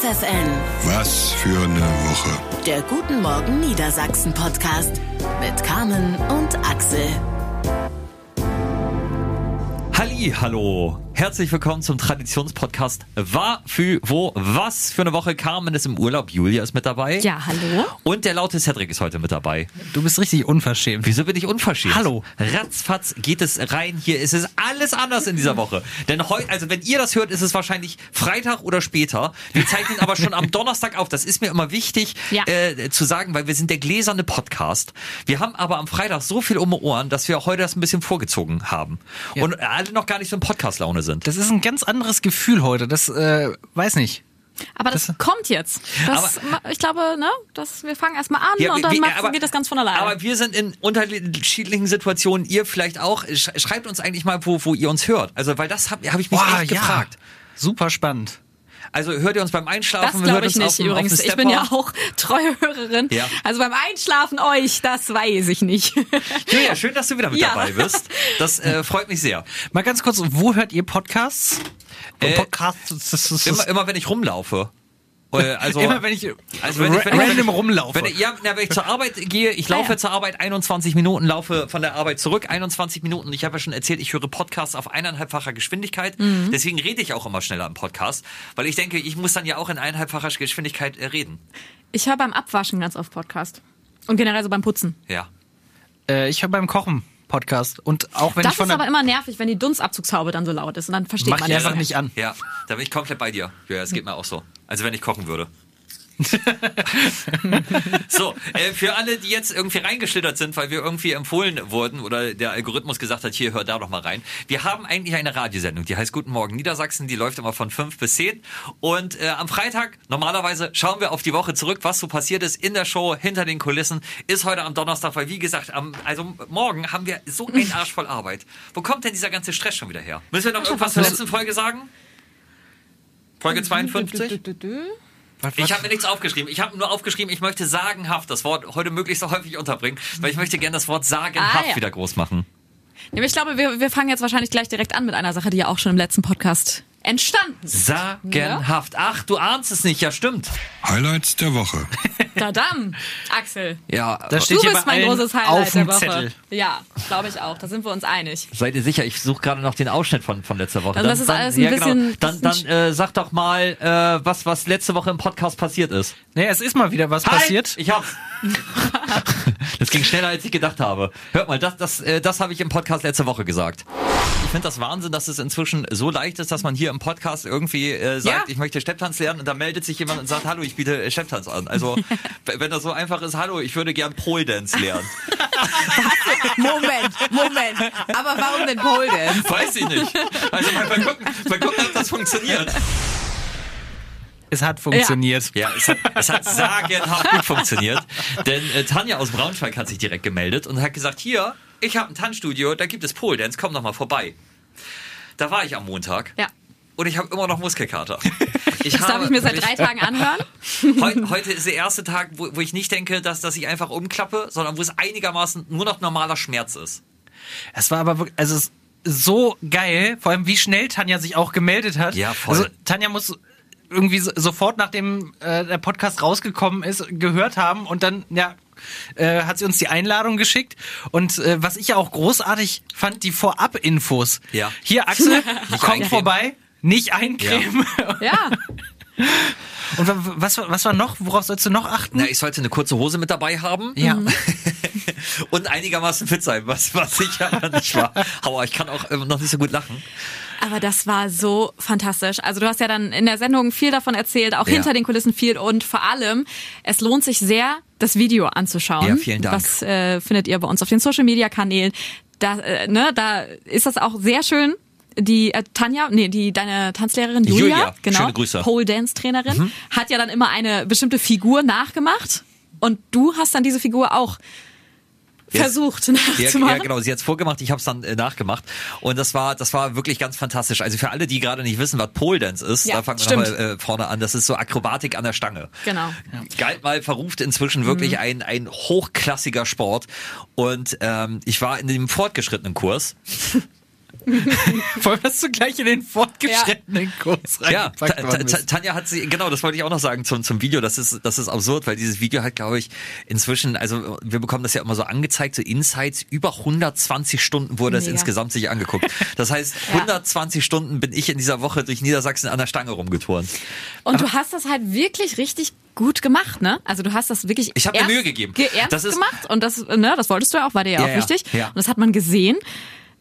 FFN, Was für eine Woche. der Guten Morgen Niedersachsen Podcast mit Carmen und Axel. Halli, hallo. Herzlich willkommen zum Traditionspodcast War für wo was für eine Woche. Carmen ist im Urlaub, Julia ist mit dabei. Ja, hallo. Und der laute Cedric ist heute mit dabei. Du bist richtig unverschämt. Wieso bin ich unverschämt? Hallo. Ratzfatz geht es rein. Hier ist es alles anders in dieser Woche. Denn heute, also wenn ihr das hört, ist es wahrscheinlich Freitag oder später. Wir zeichnen aber schon am Donnerstag auf. Das ist mir immer wichtig Ja. äh, zu sagen, weil wir sind der gläserne Podcast. Wir haben aber am Freitag so viel um die Ohren, dass wir heute das ein bisschen vorgezogen haben. Und alle noch gar nicht so in Podcast-Laune sind. Das ist ein ganz anderes Gefühl heute. Das, äh, weiß nicht. Aber das, kommt jetzt. Das, ich glaube, ne, das, wir fangen erstmal an Ja, und dann wie- macht, aber- geht das ganz von alleine. Aber wir sind in unterschiedlichen Situationen, ihr vielleicht auch. Sch- Schreibt uns eigentlich mal, wo, wo ihr uns hört. Also, weil das habe hab ich mich Boah, echt ja. gefragt. Super spannend. Also hört ihr uns beim das Einschlafen? glaube hört ich uns nicht übrigens. Ich bin ja auch treue Hörerin. Ja. Also beim Einschlafen euch, das weiß ich nicht. Julia, schön, dass du wieder mit Ja. dabei bist. Das äh, freut mich sehr. Mal ganz kurz, wo hört ihr Podcasts? Äh, Podcasts, das, das, das, Immer, immer wenn ich rumlaufe. Äh, Also, immer wenn ich, also wenn ich, wenn ich, wenn random ich, rumlaufe. Wenn ich, ja, na, wenn ich zur Arbeit gehe, ich laufe Ah, ja. zur Arbeit 21 Minuten, laufe von der Arbeit zurück 21 Minuten. Ich habe ja schon erzählt, ich höre Podcasts auf eineinhalbfacher Geschwindigkeit. Mhm. Deswegen rede ich auch immer schneller im Podcast, weil ich denke, ich muss dann ja auch in eineinhalbfacher Geschwindigkeit äh, reden. Ich höre beim Abwaschen ganz oft Podcast. Und generell so beim Putzen. Ja. äh, ich höre beim Kochen Podcast. Und auch wenn das ich von ist aber immer nervig, wenn die Dunstabzugshaube dann so laut ist. Und dann versteht mach man ich das einfach nicht an. Ja, da bin ich komplett bei dir. Ja, es geht mir auch so. Also wenn ich kochen würde. so, äh, für alle, die jetzt irgendwie reingeschlittert sind, weil wir irgendwie empfohlen wurden oder der Algorithmus gesagt hat, hier, hör da doch mal rein. Wir haben eigentlich eine Radiosendung, die heißt Guten Morgen Niedersachsen, die läuft immer von 5 bis 10. Und äh, am Freitag, normalerweise, schauen wir auf die Woche zurück, was so passiert ist in der Show, hinter den Kulissen, ist heute am Donnerstag, weil wie gesagt, am, also morgen haben wir so einen Arsch voll Arbeit. Wo kommt denn dieser ganze Stress schon wieder her? Müssen wir noch irgendwas zur letzten Folge sagen? Folge 52? Was, Ich was? habe mir nichts aufgeschrieben. Ich habe nur aufgeschrieben, ich möchte sagenhaft das Wort heute möglichst so häufig unterbringen, weil ich möchte gerne das Wort sagenhaft Ah, ja. wieder groß machen. Ja, aber ich glaube, wir, wir fangen jetzt wahrscheinlich gleich direkt an mit einer Sache, die ja auch schon im letzten Podcast entstanden ist. Sagenhaft. Ach, du ahnst es nicht. Ja, stimmt. Highlights der Woche. Tadam, Axel. Ja, Da steht Du hier bist bei mein allen großes auf Highlight der Woche. Zettel. Ja, glaube ich auch. Da sind wir uns einig. seid ihr sicher? Ich suche gerade noch den Ausschnitt von, von letzter Woche. Also das ist alles ein ja, bisschen- Genau. Dann, dann äh, sag doch mal, äh, was, was letzte Woche im Podcast passiert ist. Nee, es ist mal wieder was passiert. Ich hab's. das ging schneller, als ich gedacht habe. Hört mal, das, das, äh, das habe ich im Podcast letzte Woche gesagt. Ich finde das Wahnsinn, dass es inzwischen so leicht ist, dass man hier im Podcast irgendwie äh, sagt, Ja. ich möchte Stepptanz lernen und dann meldet sich jemand und sagt, hallo, ich biete äh, Stepptanz an. Also wenn das so einfach ist, hallo, ich würde gern Pole Dance lernen. Moment, Moment. Aber warum denn Pole Dance? Weiß ich nicht. Also mal, mal, gucken, mal gucken, ob das funktioniert. Es hat funktioniert. Ja, es hat, es hat sagenhaft gut funktioniert. Denn äh, Tanja aus Braunschweig hat sich direkt gemeldet und hat gesagt, hier, ich habe ein Tanzstudio, da gibt es Pole Dance, komm doch mal vorbei. Da war ich am Montag. Ja. Und ich habe immer noch Muskelkater. Ich Das darf ich mir seit drei Tagen anhören. Heute, heute ist der erste Tag, wo, wo ich nicht denke, dass, dass ich einfach umklappe, sondern wo es einigermaßen nur noch normaler Schmerz ist. Es war aber wirklich, also es ist so geil, vor allem wie schnell Tanja sich auch gemeldet hat. Ja, voll. Also Tanja muss irgendwie so, sofort nachdem äh, der Podcast rausgekommen ist, gehört haben und dann, ja, äh, hat sie uns die Einladung geschickt. Und äh, was ich ja auch großartig fand, die Vorab-Infos. Ja. Hier, Axel, komm vorbei, nicht eincremen. Ja. Und wa- was, was war noch? Worauf sollst du noch achten? Na, ich sollte eine kurze Hose mit dabei haben. ja. Und einigermaßen fit sein, was, was ich aber nicht war. Aber ich kann auch noch nicht so gut lachen. Aber das war so fantastisch. Also du hast ja dann in der Sendung viel davon erzählt, auch Ja. hinter den Kulissen viel und vor allem, es lohnt sich sehr, das Video anzuschauen. Ja, vielen Dank. Das äh, findet ihr bei uns auf den Social Media Kanälen. Da, äh, ne, da ist das auch sehr schön. Die äh, Tanja, nee, die deine Tanzlehrerin Julia, Julia, genau, schöne Grüße. Mhm. Pole Dance Trainerin, hat ja dann immer eine bestimmte Figur nachgemacht und du hast dann diese Figur auch Versucht Ja, nachzumachen. ja, genau. Sie hat's vorgemacht, ich habe es dann äh, nachgemacht. Und das war, das war wirklich ganz fantastisch. Also für alle, die gerade nicht wissen, was Pole Dance ist, Ja, da fangen wir nochmal äh, vorne an. Das ist so Akrobatik an der Stange. Genau. Galt mal verruft inzwischen wirklich ein, ein hochklassiger Sport. Und ähm, ich war in dem fortgeschrittenen Kurs. Vor allem hast du gleich in den fortgeschrittenen Kurs Ja, Ta- reingepackt Ta- worden Ta- bist. Tanja hat sie, genau, das wollte ich auch noch sagen zum, zum Video. Das ist, das ist absurd, weil dieses Video hat, glaube ich, inzwischen, also wir bekommen das ja immer so angezeigt, so Insights, über 120 Stunden wurde es insgesamt sich angeguckt. Das heißt, 120 Stunden bin ich in dieser Woche durch Niedersachsen an der Stange rumgeturnt. Und du hast das halt wirklich richtig gut gemacht, ne? Also du hast das wirklich Ich hab mir Mühe gegeben. ge- Ernst Das ist- gemacht und das, ne, das wolltest du ja auch, war dir ja, Ja, auch ja, wichtig. ja. Und das hat man gesehen.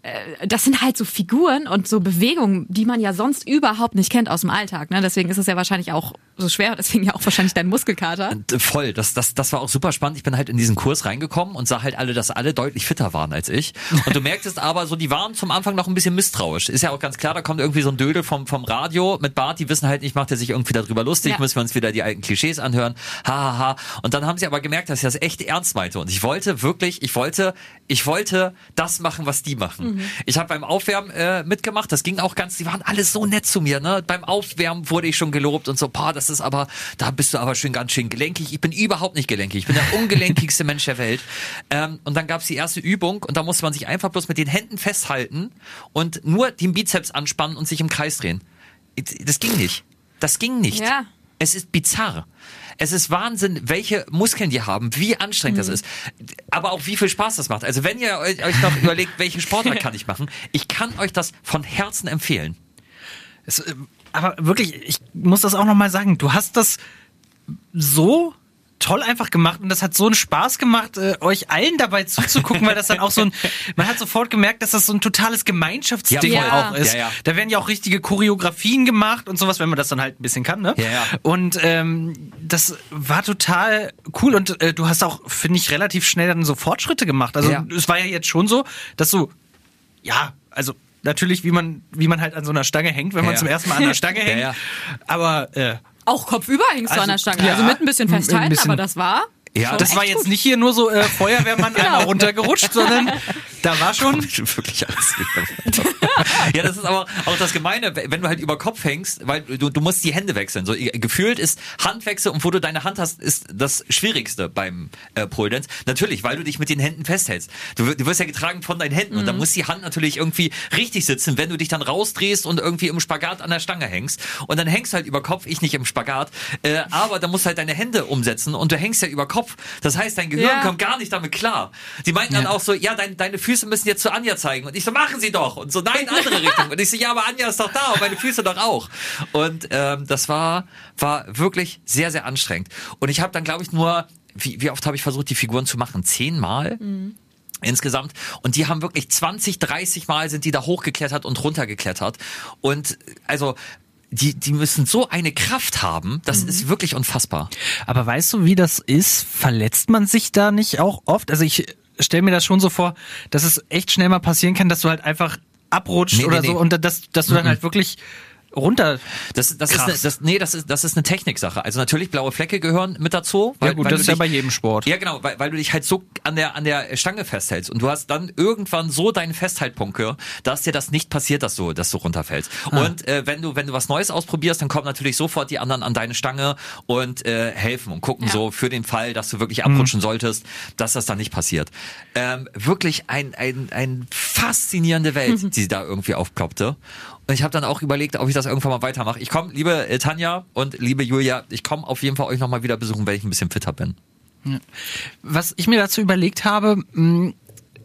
Äh, Das sind halt so Figuren und so Bewegungen, die man ja sonst überhaupt nicht kennt aus dem Alltag. Ne? Deswegen ist es ja wahrscheinlich auch so schwer, deswegen ja auch wahrscheinlich dein Muskelkater. Äh, Voll, das, das, das war auch super spannend. Ich bin halt in diesen Kurs reingekommen und sah halt alle, dass alle deutlich fitter waren als ich. Und du merktest aber so, die waren zum Anfang noch ein bisschen misstrauisch. Ist ja auch ganz klar, da kommt irgendwie so ein Dödel vom, vom Radio mit Bart, die wissen halt nicht, macht er sich irgendwie darüber lustig, Ja. müssen wir uns wieder die alten Klischees anhören. Ha, ha, ha. Und dann haben sie aber gemerkt, dass ich das echt ernst meinte. Und ich wollte wirklich, ich wollte, ich wollte das machen, was die machen. Ich habe beim Aufwärmen äh, mitgemacht, das ging auch ganz, die waren alle so nett zu mir. Ne? Beim Aufwärmen wurde ich schon gelobt und so, boah, das ist aber, da bist du aber schon ganz schön gelenkig. Ich bin überhaupt nicht gelenkig. Ich bin der ungelenkigste Mensch der Welt. Ähm, und dann gab's die erste Übung und da musste man sich einfach bloß mit den Händen festhalten und nur den Bizeps anspannen und sich im Kreis drehen. Das ging nicht. Das ging nicht. Ja. Es ist bizarr. Es ist Wahnsinn, welche Muskeln die haben, wie anstrengend das ist, aber auch wie viel Spaß das macht. Also wenn ihr euch noch überlegt, welche Sportart kann ich machen, ich kann euch das von Herzen empfehlen. Es, äh, aber wirklich, ich muss das auch nochmal sagen, du hast das so toll einfach gemacht und das hat so einen Spaß gemacht, äh, euch allen dabei zuzugucken, weil das dann auch so ein, man hat sofort gemerkt, dass das so ein totales Gemeinschaftsding Ja, auch ist. Ja, ja. Da werden ja auch richtige Choreografien gemacht und sowas, wenn man das dann halt ein bisschen kann, ne? Und ähm, das war total cool und äh, du hast auch, finde ich, relativ schnell dann so Fortschritte gemacht. Also es war ja jetzt schon so, dass du, ja, also natürlich, wie man, wie man halt an so einer Stange hängt, wenn man zum ersten Mal an der Stange hängt. ja. Aber äh, Auch kopfüber hingst du Also, an der Stange. ja, also mit ein bisschen ein festhalten, bisschen. aber das war. Ja, schon das war jetzt gut. nicht hier nur so äh, Feuerwehrmann einmal runtergerutscht, sondern da war schon. wirklich alles. ja, das ist aber auch das Gemeine, wenn du halt über Kopf hängst, weil du, du musst die Hände wechseln. So gefühlt ist Handwechsel und wo du deine Hand hast, ist das Schwierigste beim äh, Pole Dance. Natürlich, weil du dich mit den Händen festhältst. Du, du wirst ja getragen von deinen Händen und dann muss die Hand natürlich irgendwie richtig sitzen, wenn du dich dann rausdrehst und irgendwie im Spagat an der Stange hängst. Und dann hängst du halt über Kopf, ich nicht im Spagat, äh, aber dann musst du halt deine Hände umsetzen und du hängst ja über Kopf. Das heißt, dein Gehirn Ja. kommt gar nicht damit klar. Die meinten dann auch so, ja, dein, deine Füße müssen jetzt zu Anja zeigen. Und ich so, machen sie doch. Und so, nein, andere Richtung. Und ich so, ja, aber Anja ist doch da und meine Füße doch auch. Und ähm, das war, war wirklich sehr, sehr anstrengend. Und ich habe dann, glaube ich, nur, wie, wie oft habe ich versucht, die Figuren zu machen? Zehnmal? insgesamt. Und die haben wirklich 20, 30 Mal sind die da hochgeklettert und runtergeklettert. Und also die, die müssen so eine Kraft haben, das ist wirklich unfassbar. Aber weißt du, wie das ist? Verletzt man sich da nicht auch oft? Also ich stelle mir das schon so vor, dass es echt schnell mal passieren kann, dass du halt einfach abrutscht Nee, nee, oder nee. so und dass, dass du dann halt wirklich runter. Das, das, ist eine, das, nee, das ist, das ist eine Techniksache. Also natürlich blaue Flecke gehören mit dazu. Ja gut, das du ist ja dich- bei jedem Sport. Ja, genau, weil, weil du dich halt so an der, an der Stange festhältst und du hast dann irgendwann so deinen Festhaltpunkt, dass dir das nicht passiert, dass du, dass du runterfällst. Ah. Und äh, wenn du, wenn du was Neues ausprobierst, dann kommen natürlich sofort die anderen an deine Stange und äh, helfen und gucken Ja. so für den Fall, dass du wirklich Mhm. abrutschen solltest, dass das dann nicht passiert. Ähm, wirklich ein, ein, ein faszinierende Welt, Mhm. die da irgendwie aufploppte. Und ich habe dann auch überlegt, ob ich das irgendwann mal weitermache. Ich komme, liebe äh, Tanja und liebe Julia, ich komme auf jeden Fall euch nochmal wieder besuchen, wenn ich ein bisschen fitter bin. Was ich mir dazu überlegt habe, mh,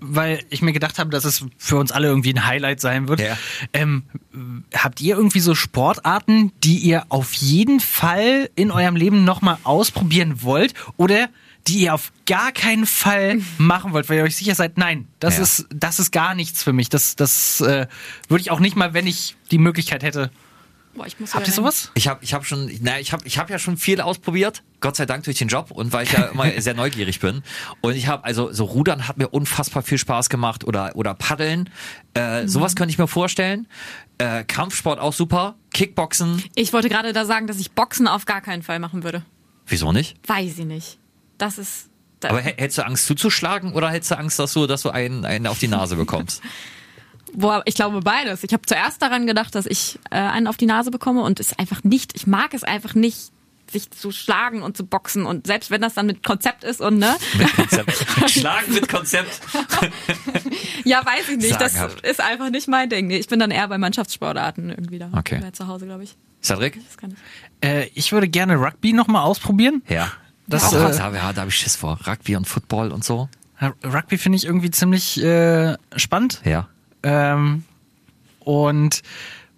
weil ich mir gedacht habe, dass es für uns alle irgendwie ein Highlight sein wird. Ja. Ähm, habt ihr irgendwie so Sportarten, die ihr auf jeden Fall in eurem Leben nochmal ausprobieren wollt oder die ihr auf gar keinen Fall machen wollt, weil ihr euch sicher seid, nein, das Ja. ist das ist gar nichts für mich. Das das äh, würde ich auch nicht mal, wenn ich die Möglichkeit hätte. Boah, ich muss Habt ihr sowas? Ich habe ich hab schon, na, ich habe ich hab ja schon viel ausprobiert, Gott sei Dank durch den Job und weil ich ja immer sehr neugierig bin. Und ich habe, also so Rudern hat mir unfassbar viel Spaß gemacht oder, oder Paddeln. Äh, Sowas könnte ich mir vorstellen. Äh, Kampfsport auch super. Kickboxen, Ich wollte gerade da sagen, dass ich Boxen auf gar keinen Fall machen würde. wieso nicht? Weiß ich nicht. Das ist. Da, Aber hä- hättest du Angst zuzuschlagen oder hättest du Angst, dass du, dass du einen, einen auf die Nase bekommst? Boah, ich glaube beides. Ich habe zuerst daran gedacht, dass ich äh, einen auf die Nase bekomme und es einfach nicht, ich mag es einfach nicht sich zu schlagen und zu boxen und selbst wenn das dann mit Konzept ist und ne, Mit Konzept. Schlagen mit Konzept. ja, weiß ich nicht, das Sagenhaft. ist einfach nicht mein Ding. Nee, ich bin dann eher bei Mannschaftssportarten irgendwie da. Okay. Zu Hause, glaube ich. Cedric? Das kann ich. Äh, ich würde gerne Rugby nochmal ausprobieren. Ja. Das, Das, oh, äh, da, ja, da habe ich Schiss vor. Rugby und Football und so. Ja, Rugby finde ich irgendwie ziemlich äh, spannend. Ja. Ähm, und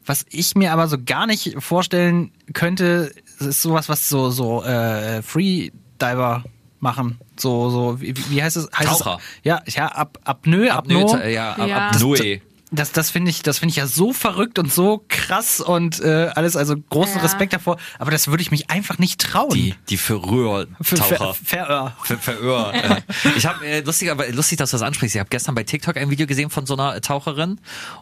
was ich mir aber so gar nicht vorstellen könnte, ist sowas, was so so äh, Freediver machen. So so wie, wie heißt es? Heißt Taucher. Es, ja, ja, ab Apnoe, Apnoe. Apnoe, ja, ab, Ja. ab Noe. Das, das finde ich, das finde ich ja so verrückt und so krass und äh, alles, also großen Ja. Respekt davor. Aber das würde ich mich einfach nicht trauen. Die, die Verröhr-Taucher. Ver- Ver- Veröhr. Ver Veröhr. äh. Ich habe äh, lustig, aber lustig, dass du das ansprichst. Ich habe gestern bei TikTok ein Video gesehen von so einer Taucherin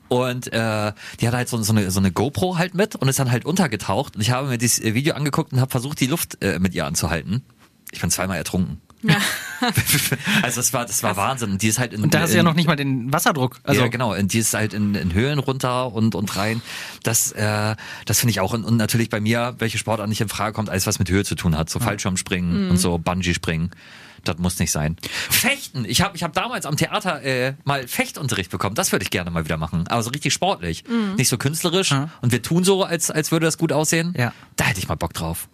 und äh, die hatte halt so, so, eine, so eine GoPro halt mit und ist dann halt untergetaucht. Und ich habe mir dieses äh, Video angeguckt und habe versucht, die Luft äh, mit ihr anzuhalten. Ich bin zweimal ertrunken. Ja. also das war, das war Wahnsinn. Und die ist halt in, Und da hast du ja in- noch nicht mal den Wasserdruck. Also ja, genau. Und die ist halt in, in Höhlen runter und, und rein. Das, äh, das finde ich auch. Und, und natürlich bei mir, welche Sportart nicht in Frage kommt, alles was mit Höhe zu tun hat. So Fallschirmspringen und so Bungee-Springen. Das muss nicht sein. Fechten. Ich habe ich hab damals am Theater äh, mal Fechtunterricht bekommen. Das würde ich gerne mal wieder machen. Aber so richtig sportlich. Nicht so künstlerisch. Und wir tun so, als, als würde das gut aussehen. Ja. Da hätte ich mal Bock drauf.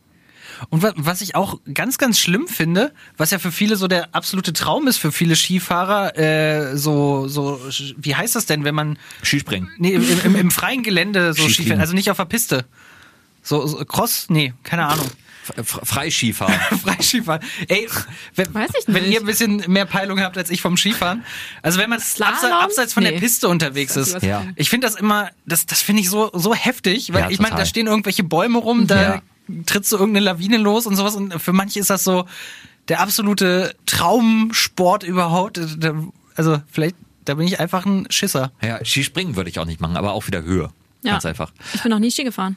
Und wa- was ich auch ganz, ganz schlimm finde, was ja für viele so der absolute Traum ist, für viele Skifahrer, äh, so, so, wie heißt das denn, wenn man, Skispringen. nee, im, im, im freien Gelände so. Skifährt, also nicht auf der Piste. So, so Cross? Nee, keine Ahnung. Freiskifahren. Freiskifahren. Ey, wenn, Weiß ich wenn ihr ein bisschen mehr Peilung habt als ich vom Skifahren. Also wenn man abseits, abseits von der Nee. Piste unterwegs ist. ist Ja. Ich finde das immer, das, das finde ich so, so heftig, weil Ja, ich meine, da stehen irgendwelche Bäume rum, da Ja. Trittst du irgendeine Lawine los und sowas und für manche ist das so der absolute Traumsport überhaupt. Da- Also vielleicht, da bin ich einfach ein Schisser. Ja, Skispringen würde ich auch nicht machen, aber auch wieder Höhe. Ja. Ganz einfach. Ich bin noch nie Ski gefahren.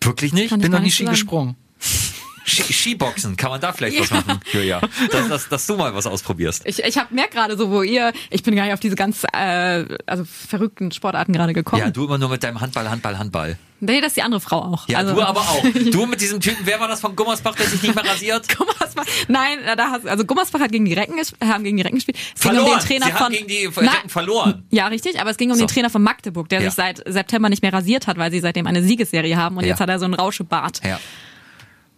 Wirklich nicht? Kann Bin ich noch nie nicht Ski sagen. gesprungen. Ski Skiboxen, kann man da vielleicht was machen, Julia? Dass, dass, dass du mal was ausprobierst. Ich, ich hab merk gerade so, wo ihr, ich bin gar nicht auf diese ganz äh, also verrückten Sportarten gerade gekommen. Ja, du immer nur mit deinem Handball, Handball, Handball. Nee, das ist die andere Frau auch. Ja, also, du aber auch. Du mit diesem Typen, wer war das von Gummersbach, der sich nicht mehr rasiert? Gummersbach, nein, da hast, also Gummersbach hat gegen die Recken, haben gegen die Recken gespielt. Es ging um Verloren. den Trainer Sie von gegen die Nein. Recken verloren. Ja, richtig, aber es ging um So. den Trainer von Magdeburg, der Ja. sich seit September nicht mehr rasiert hat, weil sie seitdem eine Siegesserie haben und Ja. jetzt hat er so einen Rauschebart. Ja.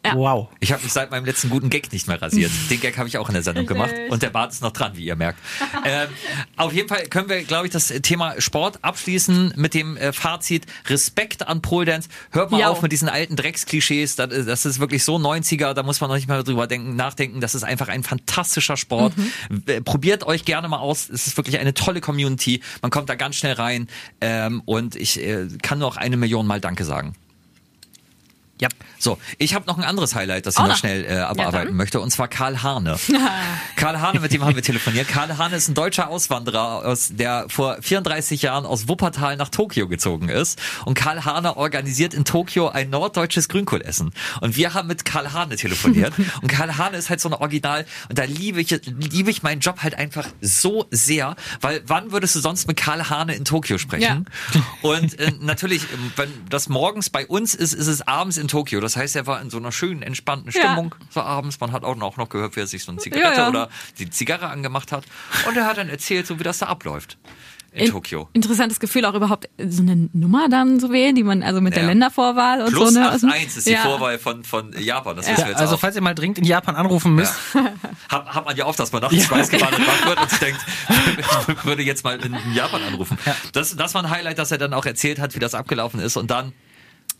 Ja. Wow. Ich habe mich seit meinem letzten guten Gag nicht mehr rasiert. Den Gag habe ich auch in der Sendung gemacht. Und der Bart ist noch dran, wie ihr merkt. ähm, auf jeden Fall können wir, glaube ich, das Thema Sport abschließen mit dem äh, Fazit. Respekt an Pole Dance. Hört mal Ja. auf mit diesen alten Drecksklischees. Das, ist- das ist wirklich so 90er, da muss man noch nicht mal drüber denken, nachdenken. Das ist einfach ein fantastischer Sport. Äh, Probiert euch gerne mal aus. Es ist wirklich eine tolle Community. Man kommt da ganz schnell rein. Ähm, und ich äh, kann nur auch eine Million Mal Danke sagen. Ja. So, ich habe noch ein anderes Highlight, das ich noch schnell äh, abarbeiten dann. möchte, und zwar Karl Hane. Karl Hane, mit dem haben wir telefoniert. Karl Hane ist ein deutscher Auswanderer, aus, der vor 34 Jahren aus Wuppertal nach Tokio gezogen ist. Und Karl Hane organisiert in Tokio ein norddeutsches Grünkohlessen. Und wir haben mit Karl Hane telefoniert. und Karl Hane ist halt so ein Original. Und da liebe ich, liebe ich meinen Job halt einfach so sehr, weil wann würdest du sonst mit Karl Hane in Tokio sprechen? Und äh, natürlich, wenn das morgens bei uns ist, ist es abends in Tokio. Das heißt, er war in so einer schönen, entspannten Ja. Stimmung so abends. Man hat auch noch, noch gehört, wie er sich so eine Zigarette Ja, ja. oder die Zigarre angemacht hat. Und er hat dann erzählt, so wie das da abläuft in, In- Tokio. Interessantes Gefühl, auch überhaupt so eine Nummer dann zu wählen, die man also mit der Ja. Ländervorwahl und Plus so. Ne? 8-1 ist die Ja. Vorwahl von, von Japan. Das wissen wir jetzt Also auch. falls ihr mal dringend in Japan anrufen müsst, Hat, hat man ja oft, dass man nachts schweißgebadet wach wird und sich denkt, ich würde jetzt mal in Japan anrufen. Das, das war ein Highlight, dass er dann auch erzählt hat, wie das abgelaufen ist. Und dann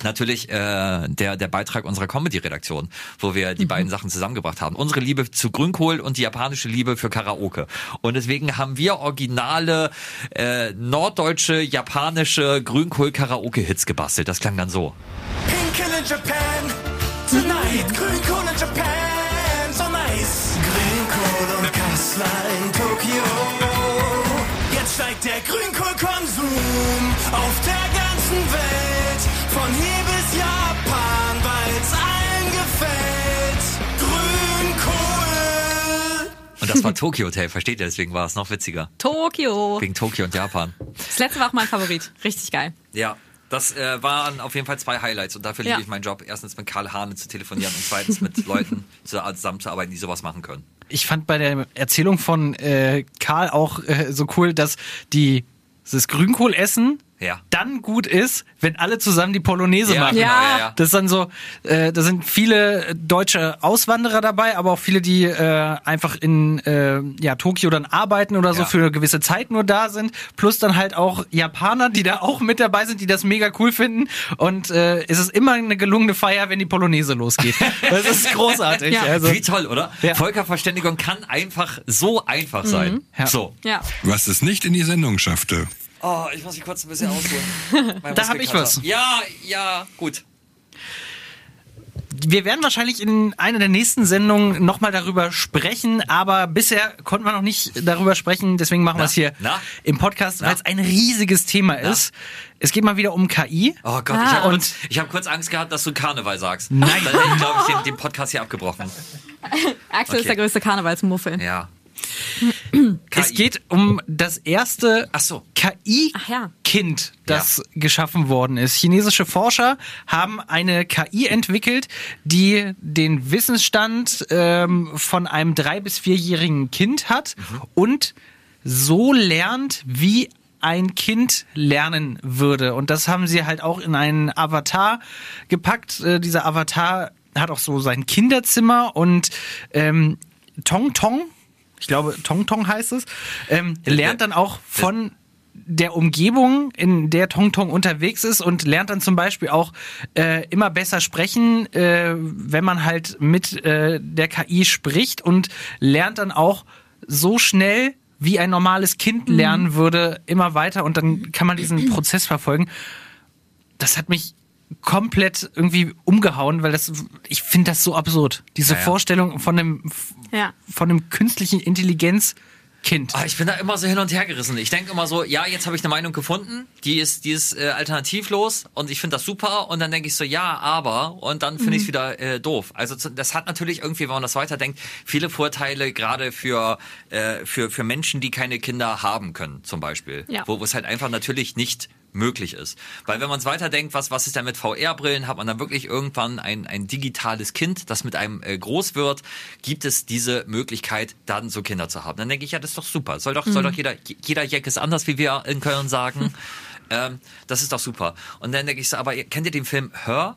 natürlich äh, der, der Beitrag unserer Comedy-Redaktion, wo wir die beiden Sachen zusammengebracht haben. Unsere Liebe zu Grünkohl und die japanische Liebe für Karaoke. Und deswegen haben wir originale äh, norddeutsche, japanische Grünkohl-Karaoke-Hits gebastelt. Das klang dann so. Pinkel in Japan, tonight. Grünkohl in Japan, so nice. Grünkohl und Kassler in Tokio. Jetzt steigt der Grünkohlkonsum auf der ganzen Welt. Von hier bis Japan, weil's allen gefällt. Grünkohl. Und das war Tokyo Hotel, versteht ihr? Deswegen war es noch witziger. Tokio. Wegen Tokio und Japan. Das letzte war auch mein Favorit. Richtig geil. Ja. Das äh, waren auf jeden Fall zwei Highlights und dafür liebe Ja. ich meinen Job. Erstens mit Karl Hane zu telefonieren und zweitens mit Leuten zu- zusammenzuarbeiten, die sowas machen können. Ich fand bei der Erzählung von äh, Karl auch äh, so cool, dass die das Grünkohlessen Ja. dann gut ist, wenn alle zusammen die Polonaise Ja, machen. genau, Ja. ja, ja. Das ist dann so, äh, da sind viele deutsche Auswanderer dabei, aber auch viele, die äh, einfach in äh, ja, Tokio dann arbeiten oder so Ja. für eine gewisse Zeit nur da sind. Plus dann halt auch Japaner, die da auch mit dabei sind, die das mega cool finden. Und äh, es ist immer eine gelungene Feier, wenn die Polonaise losgeht. Das ist großartig. Ja. Also, Wie toll, oder? Ja. Völkerverständigung kann einfach so einfach sein. Ja. So. Ja. Was es nicht in die Sendung schaffte. Oh, ich muss mich kurz ein bisschen ausruhen. Mein Da hab ich was. Ja, ja, gut. Wir werden wahrscheinlich in einer der nächsten Sendungen nochmal darüber sprechen, aber bisher konnten wir noch nicht darüber sprechen, deswegen machen wir es hier Na? im Podcast, weil es ein riesiges Thema ist. Es geht mal wieder um KI. Oh Gott, Ah. ich habe hab kurz Angst gehabt, dass du Karneval sagst. Nein. Dann hätte ich, glaube ich, den, den Podcast hier abgebrochen. Axel Okay. ist der größte Karnevalsmuffel. Ja. Es geht um das erste Ach so. Ach ja. KI-Kind, das geschaffen worden ist. Chinesische Forscher haben eine KI entwickelt, die den Wissensstand ähm, von einem drei- bis vierjährigen Kind hat und so lernt, wie ein Kind lernen würde. Und das haben sie halt auch in einen Avatar gepackt. Äh, dieser Avatar hat auch so sein Kinderzimmer und ähm, Tong Tong, ich glaube Tong Tong heißt es, ähm, lernt dann auch von der Umgebung, in der Tong Tong unterwegs ist und lernt dann zum Beispiel auch äh, immer besser sprechen, äh, wenn man halt mit äh, der KI spricht und lernt dann auch so schnell, wie ein normales Kind lernen würde, immer weiter und dann kann man diesen Prozess verfolgen. Das hat mich komplett irgendwie umgehauen, weil das, ich finde das so absurd. Diese Ja, ja. Vorstellung von einem, Ja. von einem künstlichen Intelligenzkind. Ah, ich bin da immer so hin und her gerissen. Ich denke immer so, ja, jetzt habe ich eine Meinung gefunden, die ist, die ist äh, alternativlos und ich finde das super und dann denke ich so, ja, aber und dann finde ich es wieder äh, doof. Also das hat natürlich irgendwie, wenn man das weiterdenkt, viele Vorteile gerade für, äh, für, für Menschen, die keine Kinder haben können, zum Beispiel. Ja. Wo, wo es halt einfach natürlich nicht möglich ist. Weil wenn man es weiterdenkt, was, was ist denn mit VR-Brillen, hat man dann wirklich irgendwann ein, ein digitales Kind, das mit einem äh, groß wird, gibt es diese Möglichkeit, dann so Kinder zu haben. Dann denke ich, ja, das ist doch super. Soll doch, soll doch jeder, jeder Jack ist anders, wie wir in Köln sagen. Ähm, das ist doch super. Und dann denke ich so, aber kennt ihr den Film Her?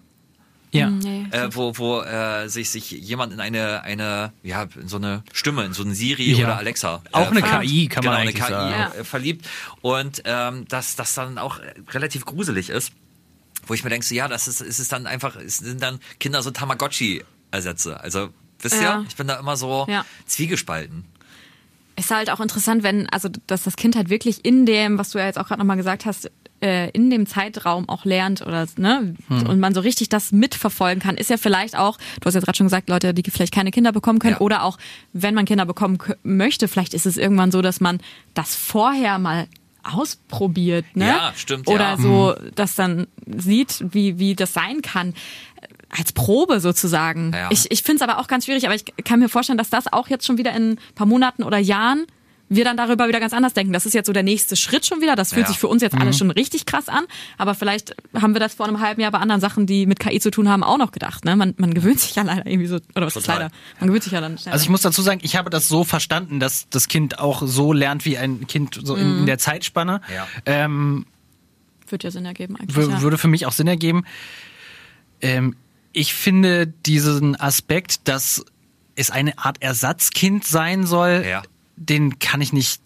Ja. Nee. Äh, wo wo äh, sich sich jemand in eine eine ja in so eine Stimme in so eine Siri Ja. oder Alexa Auch eine verliebt. KI, kann man genau, eigentlich eine KI sagen. Ja. äh, verliebt und ähm, dass das dann auch äh, relativ gruselig ist wo ich mir denke so, ja das ist ist es dann einfach es sind dann Kinder so Tamagotchi Ersätze also wisst ihr Ja. ich bin da immer so Ja. zwiegespalten Ist halt auch interessant, wenn, also, dass das Kind halt wirklich in dem, was du ja jetzt auch gerade nochmal gesagt hast, äh, in dem Zeitraum auch lernt oder, ne, und man so richtig das mitverfolgen kann, ist ja vielleicht auch, du hast jetzt gerade schon gesagt, Leute, die vielleicht keine Kinder bekommen können Ja. oder auch, wenn man Kinder bekommen möchte, vielleicht ist es irgendwann so, dass man das vorher mal ausprobiert, ne? Ja, stimmt, Oder ja. so, dass dann sieht, wie, wie das sein kann. Als Probe sozusagen. Ja. Ich, ich finde es aber auch ganz schwierig, aber ich kann mir vorstellen, dass das auch jetzt schon wieder in ein paar Monaten oder Jahren wir dann darüber wieder ganz anders denken. Das ist jetzt so der nächste Schritt schon wieder. Das fühlt Ja. sich für uns jetzt Mhm. alles schon richtig krass an. Aber vielleicht haben wir das vor einem halben Jahr bei anderen Sachen, die mit KI zu tun haben, auch noch gedacht. Ne? Man, man gewöhnt sich ja leider irgendwie so, oder was ist Total. leider? Man gewöhnt sich ja dann schnell. Also ich muss dazu sagen, ich habe das so verstanden, dass das Kind auch so lernt wie ein Kind so in, in der Zeitspanne. Ja. Ähm, Wird ja Sinn ergeben eigentlich. ja. würde für mich auch Sinn ergeben. Ähm, ich finde diesen Aspekt, dass es eine Art Ersatzkind sein soll, Ja. Den kann ich nicht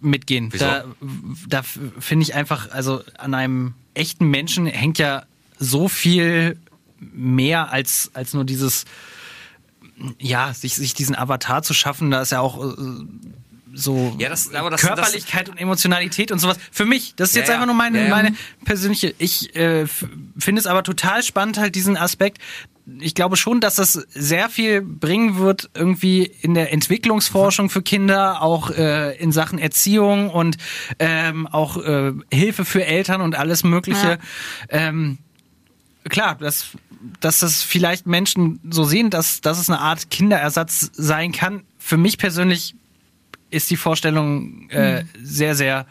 mitgehen. Wieso? Da, da finde ich einfach, also an einem echten Menschen hängt ja so viel mehr als, als nur dieses, ja, sich, sich diesen Avatar zu schaffen. Da ist ja auch äh, so Ja, das- das- Körperlichkeit und Emotionalität und sowas. Für mich, das ist Ja, jetzt einfach nur meine, Ja, meine persönliche. Ich äh, finde es aber total spannend, halt diesen Aspekt. Ich glaube schon, dass das sehr viel bringen wird, irgendwie in der Entwicklungsforschung für Kinder, auch äh, in Sachen Erziehung und ähm, auch äh, Hilfe für Eltern und alles Mögliche. Ja. Ähm, klar, dass, dass das vielleicht Menschen so sehen, dass, dass es eine Art Kinderersatz sein kann. Für mich persönlich ist die Vorstellung äh, sehr, sehr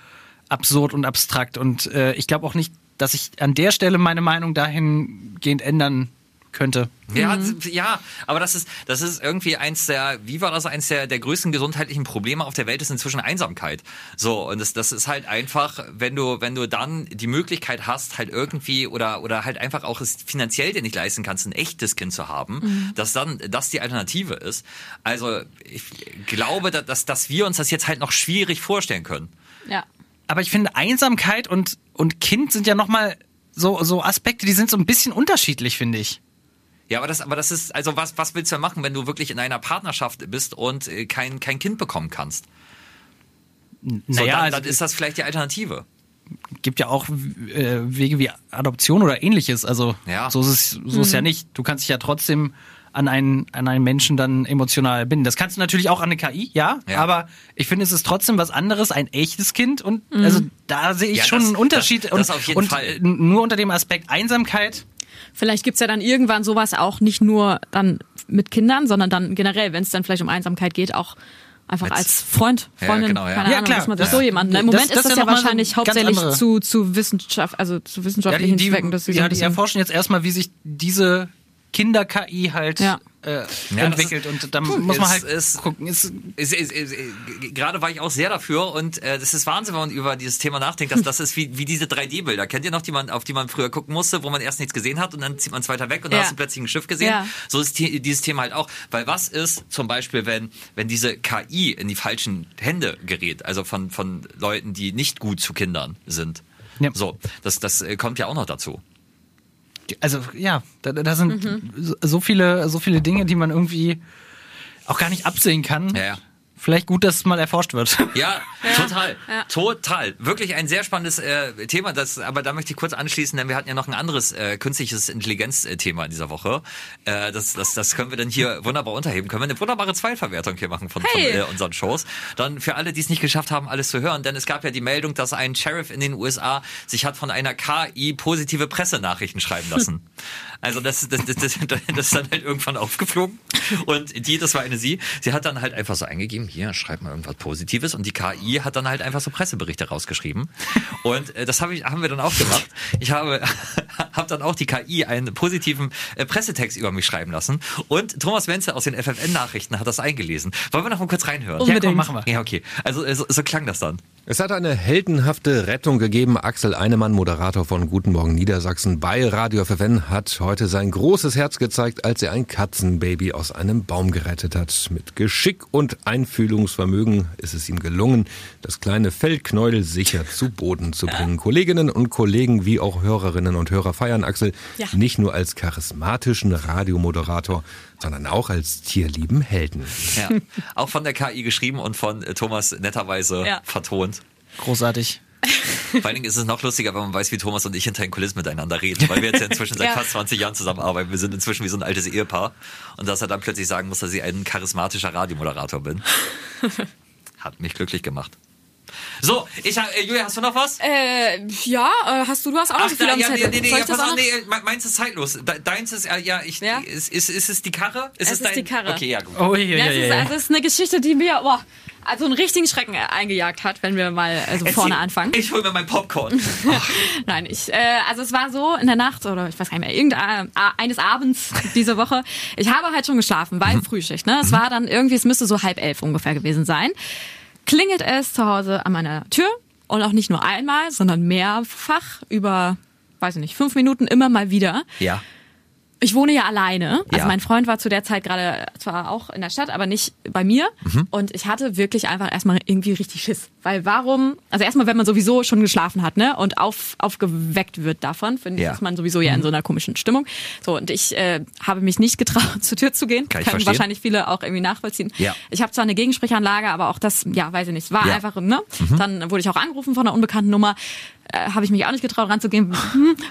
absurd und abstrakt. Und äh, ich glaube auch nicht, dass ich an der Stelle meine Meinung dahingehend ändern könnte. Ja, ja, aber das ist, das ist irgendwie eins der, wie war das, eins der, der größten gesundheitlichen Probleme auf der Welt ist inzwischen Einsamkeit. So, und das, das ist halt einfach, wenn du, wenn du dann die Möglichkeit hast, halt irgendwie oder, oder halt einfach auch es finanziell dir nicht leisten kannst, ein echtes Kind zu haben, dass dann das die Alternative ist. Also, ich glaube, dass, dass wir uns das jetzt halt noch schwierig vorstellen können. Ja. Aber ich finde, Einsamkeit und, und Kind sind ja nochmal so, so Aspekte, die sind so ein bisschen unterschiedlich, finde ich. Ja, aber das, aber das ist, also was, was willst du machen, wenn du wirklich in einer Partnerschaft bist und äh, kein, kein Kind bekommen kannst? So, Naja, dann, also dann ist das vielleicht die Alternative. gibt ja auch äh, Wege wie Adoption oder ähnliches. Also Ja. so ist es so ist ja nicht. Du kannst dich ja trotzdem an einen, an einen Menschen dann emotional binden. Das kannst du natürlich auch an eine KI, ja, Ja. aber ich finde, es ist trotzdem was anderes, ein echtes Kind und also da sehe ich Ja, schon das- einen Unterschied das- und, das auf jeden und Fall. nur unter dem Aspekt Einsamkeit. Vielleicht gibt's ja dann irgendwann sowas auch nicht nur dann mit Kindern, sondern dann generell, wenn es dann vielleicht um Einsamkeit geht, auch einfach Als- als Freund, Ja, Freundin, genau, ja. keine Ja, Ahnung, klar. dass man Ja. so jemanden. Im Das- Moment das ist das ist ja ja so wahrscheinlich ganz hauptsächlich zu, zu Wissenschaft, also zu wissenschaftlichen die, Zwecken, dass sie so ja, ein die erforschen jetzt erstmal, wie sich diese Kinder-KI halt Ja. Äh, Ja, entwickelt ist- und dann muss man halt ist- gucken. Ist, gerade war ich auch sehr dafür und äh, das ist Wahnsinn, wenn man über dieses Thema nachdenkt, dass das ist wie, wie diese 3D-Bilder. Kennt ihr noch, die man, auf die man früher gucken musste, wo man erst nichts gesehen hat und dann zieht man es weiter weg und dann Ja. hast du plötzlich ein Schiff gesehen? Ja. So ist die, dieses Thema halt auch. Weil was ist zum Beispiel, wenn, wenn diese KI in die falschen Hände gerät, also von, von Leuten, die nicht gut zu Kindern sind? Ja. So, das, das äh, kommt ja auch noch dazu. Also ja, da, da sind Mhm. so- so viele, so viele Dinge, die man irgendwie auch gar nicht absehen kann. Ja, ja. Vielleicht gut, dass es mal erforscht wird. Ja, total. ja. Total. Wirklich ein sehr spannendes äh, Thema. Das, aber da möchte ich kurz anschließen, denn wir hatten ja noch ein anderes äh, künstliches Intelligenz-Thema in dieser Woche. Äh, das, das, das können wir dann hier wunderbar unterheben. Können wir eine wunderbare Zweitverwertung hier machen von, Hey. von äh, unseren Shows. Dann für alle, die es nicht geschafft haben, alles zu hören. Denn es gab ja die Meldung, dass ein Sheriff in den USA sich hat von einer KI positive Pressenachrichten schreiben lassen. Also das, das, das, das, das ist dann halt irgendwann aufgeflogen. Und die, das war eine sie, sie hat dann halt einfach so eingegeben, hier, schreib mal irgendwas Positives. Und die KI hat dann halt einfach so Presseberichte rausgeschrieben. Und äh, das hab ich, haben wir dann auch gemacht. Ich habe, habe dann auch die KI einen positiven äh, Pressetext über mich schreiben lassen. Und Thomas Wenzel aus den FFN-Nachrichten hat das eingelesen. Wollen wir noch mal kurz reinhören? Ja, komm, machen wir. Ja, okay. Also äh, so, so klang das dann. Es hat eine heldenhafte Rettung gegeben. Axel Einemann, Moderator von Guten Morgen Niedersachsen bei Radio FFN, hat heute sein großes Herz gezeigt, als er ein Katzenbaby aus einem Baum gerettet hat. Mit Geschick und Einfühlungsvermögen ist es ihm gelungen, das kleine Fellknäuel sicher zu Boden zu bringen. Kolleginnen und Kollegen wie auch Hörerinnen und Hörer feiern Axel Ja. nicht nur als charismatischen Radiomoderator, sondern auch als tierlieben Helden. Ja. Auch von der KI geschrieben und von äh, Thomas netterweise Ja. vertont. Großartig. Vor allen Dingen ist es noch lustiger, wenn man weiß, wie Thomas und ich hinter den Kulissen miteinander reden, weil wir jetzt ja inzwischen seit Ja. fast 20 Jahren zusammenarbeiten. Wir sind inzwischen wie so ein altes Ehepaar. Und dass er dann plötzlich sagen muss, dass ich ein charismatischer Radiomoderator bin, hat mich glücklich gemacht. So, ich hab- äh, Julia, hast du noch was? Äh, ja, äh, hast du, du hast auch noch so viel da, am ja, Zettel. nee, nee, Soll ja, ich das auch noch? nee, me- meins ist zeitlos. De- Deins ist, äh, ja, ich, Ja? Ist, ist, ist es die Karre? Es ist dein, die Karre. Okay, ja, gut. Oh, je, Ja, je, es, ist, je. also es ist eine Geschichte, die mir boah, also einen richtigen Schrecken eingejagt hat, wenn wir mal also vorne anfangen. Ich hol mir mein Popcorn. Nein, ich, äh, also es war so in der Nacht oder ich weiß gar nicht mehr, irgendeines eines Abends diese Woche. Ich habe halt schon geschlafen, weil Frühschicht. Ne, es war dann irgendwie, es müsste so halb elf ungefähr gewesen sein. Klingelt es zu Hause an meiner Tür und auch nicht nur einmal, sondern mehrfach über, weiß ich nicht, fünf Minuten immer mal wieder. ja. Ich wohne ja alleine. Also Ja. mein Freund war zu der Zeit gerade zwar auch in der Stadt, aber nicht bei mir. Mhm. Und ich hatte wirklich einfach erstmal irgendwie richtig Schiss. Weil warum, also erstmal, wenn man sowieso schon geschlafen hat, ne, und auf, aufgeweckt wird davon, finde Ja. Mhm. ich, ist man sowieso ja in so einer komischen Stimmung. So, und ich äh, habe mich nicht getraut, zur Tür zu gehen. Kann Können wahrscheinlich viele auch irgendwie nachvollziehen. Ja. Ich habe zwar eine Gegensprechanlage, aber auch das, ja, weiß ich nicht, war Ja. Mhm. einfach, ne? Dann wurde ich auch angerufen von einer unbekannten Nummer. Äh, habe ich mich auch nicht getraut ranzugehen.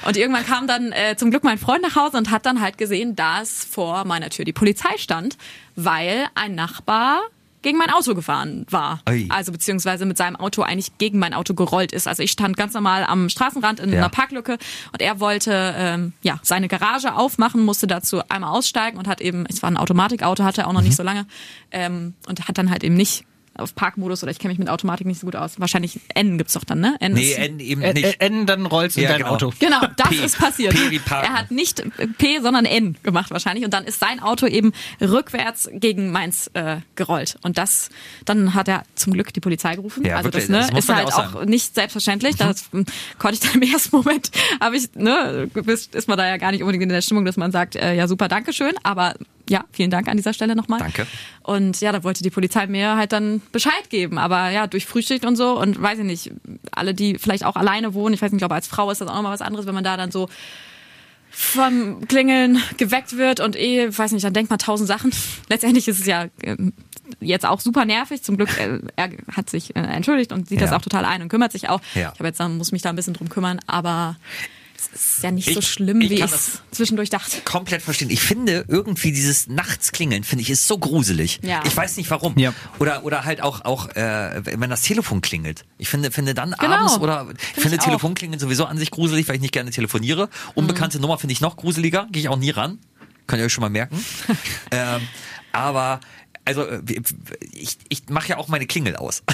Und irgendwann kam dann äh, zum Glück mein Freund nach Hause und hat dann halt gesehen, dass vor meiner Tür die Polizei stand, weil ein Nachbar gegen mein Auto gefahren war. Ui. Also beziehungsweise mit seinem Auto eigentlich gegen mein Auto gerollt ist. Also ich stand ganz normal am Straßenrand in Ja. einer Parklücke und er wollte ähm, ja seine Garage aufmachen, musste dazu einmal aussteigen und hat eben, es war ein Automatikauto, hatte er auch noch Mhm. nicht so lange ähm, und hat dann halt eben nicht auf Parkmodus oder ich kenne mich mit Automatik nicht so gut aus. Wahrscheinlich N gibt's doch dann, ne? N Nee, ist, N eben Äh, nicht. äh, N, dann rollst du Ja, in dein genau. Auto. Genau, das P. ist passiert. P wie parken. er hat nicht P, sondern N gemacht wahrscheinlich. Und dann ist sein Auto eben rückwärts gegen meins äh, gerollt. Und das, dann hat er zum Glück die Polizei gerufen. Ja, also wirklich, das, ne, das ist halt auch auch, sagen. Mhm. nicht selbstverständlich. Das ähm, konnte ich dann im ersten Moment, habe ich, ne, bist- ist man da ja gar nicht unbedingt in der Stimmung, dass man sagt, äh, ja super, Dankeschön. Aber ja, vielen Dank an dieser Stelle nochmal. Danke. Und ja, da wollte die Polizei mir halt dann Bescheid geben. Aber ja, durch Frühschicht und so und weiß ich nicht, alle, die vielleicht auch alleine wohnen, ich weiß nicht, ich glaube, als Frau ist das auch nochmal was anderes, wenn man da dann so vom Klingeln geweckt wird und eh, weiß nicht, dann denkt man tausend Sachen. Letztendlich ist es ja ähm, jetzt auch super nervig. Zum Glück, äh, er hat sich äh, entschuldigt und sieht Ja. das auch total ein und kümmert sich auch. Ja. Ich habe jetzt dann, muss mich da ein bisschen drum kümmern, aber es ist ja nicht so Ich- schlimm, ich wie ich es zwischendurch dachte. komplett verstehen. Ich finde irgendwie dieses Nachtsklingeln finde ich ist so gruselig. Ja. Ich weiß nicht warum. Ja. Oder oder halt auch auch äh, wenn das Telefon klingelt. Ich finde finde dann Genau. abends oder ich finde ich. Telefonklingeln sowieso an sich gruselig, weil ich nicht gerne telefoniere. Unbekannte Nummer finde ich noch gruseliger, gehe ich auch nie ran. Könnt ihr euch schon mal merken. ähm, aber also äh, ich, ich mache ja auch meine Klingel aus.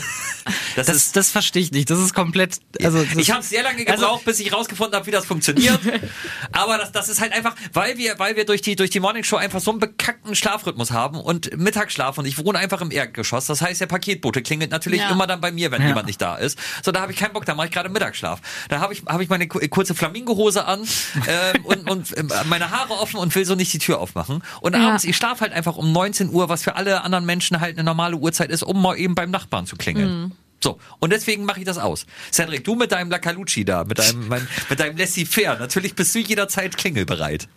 Das, Das, ist das verstehe ich nicht. Das ist komplett. Also, das, ich habe sehr lange gebraucht, Also- bis ich rausgefunden habe, wie das funktioniert. Aber das, das ist halt einfach, weil wir, weil wir durch die durch die Morning Show einfach so einen bekackten Schlafrhythmus haben und Mittagsschlaf und ich wohne einfach im Erdgeschoss. Das heißt, der Paketbote klingelt natürlich Ja. immer dann bei mir, wenn jemand nicht da ist. So, da habe ich keinen Bock, da mache ich gerade Mittagsschlaf. Da habe ich habe ich meine ku- kurze Flamingohose an ähm, und und ähm, meine Haare offen und will so nicht die Tür aufmachen. Und Ja. abends, ich schlafe halt einfach um 19 Uhr, was für alle anderen Menschen halt eine normale Uhrzeit ist, um mal eben beim Nachbarn zu klingeln. Mhm. So, und deswegen mache ich das aus. Cedric, du mit deinem Lacalucci da, mit deinem, mein, mit deinem Laissez-faire, natürlich bist du jederzeit klingelbereit.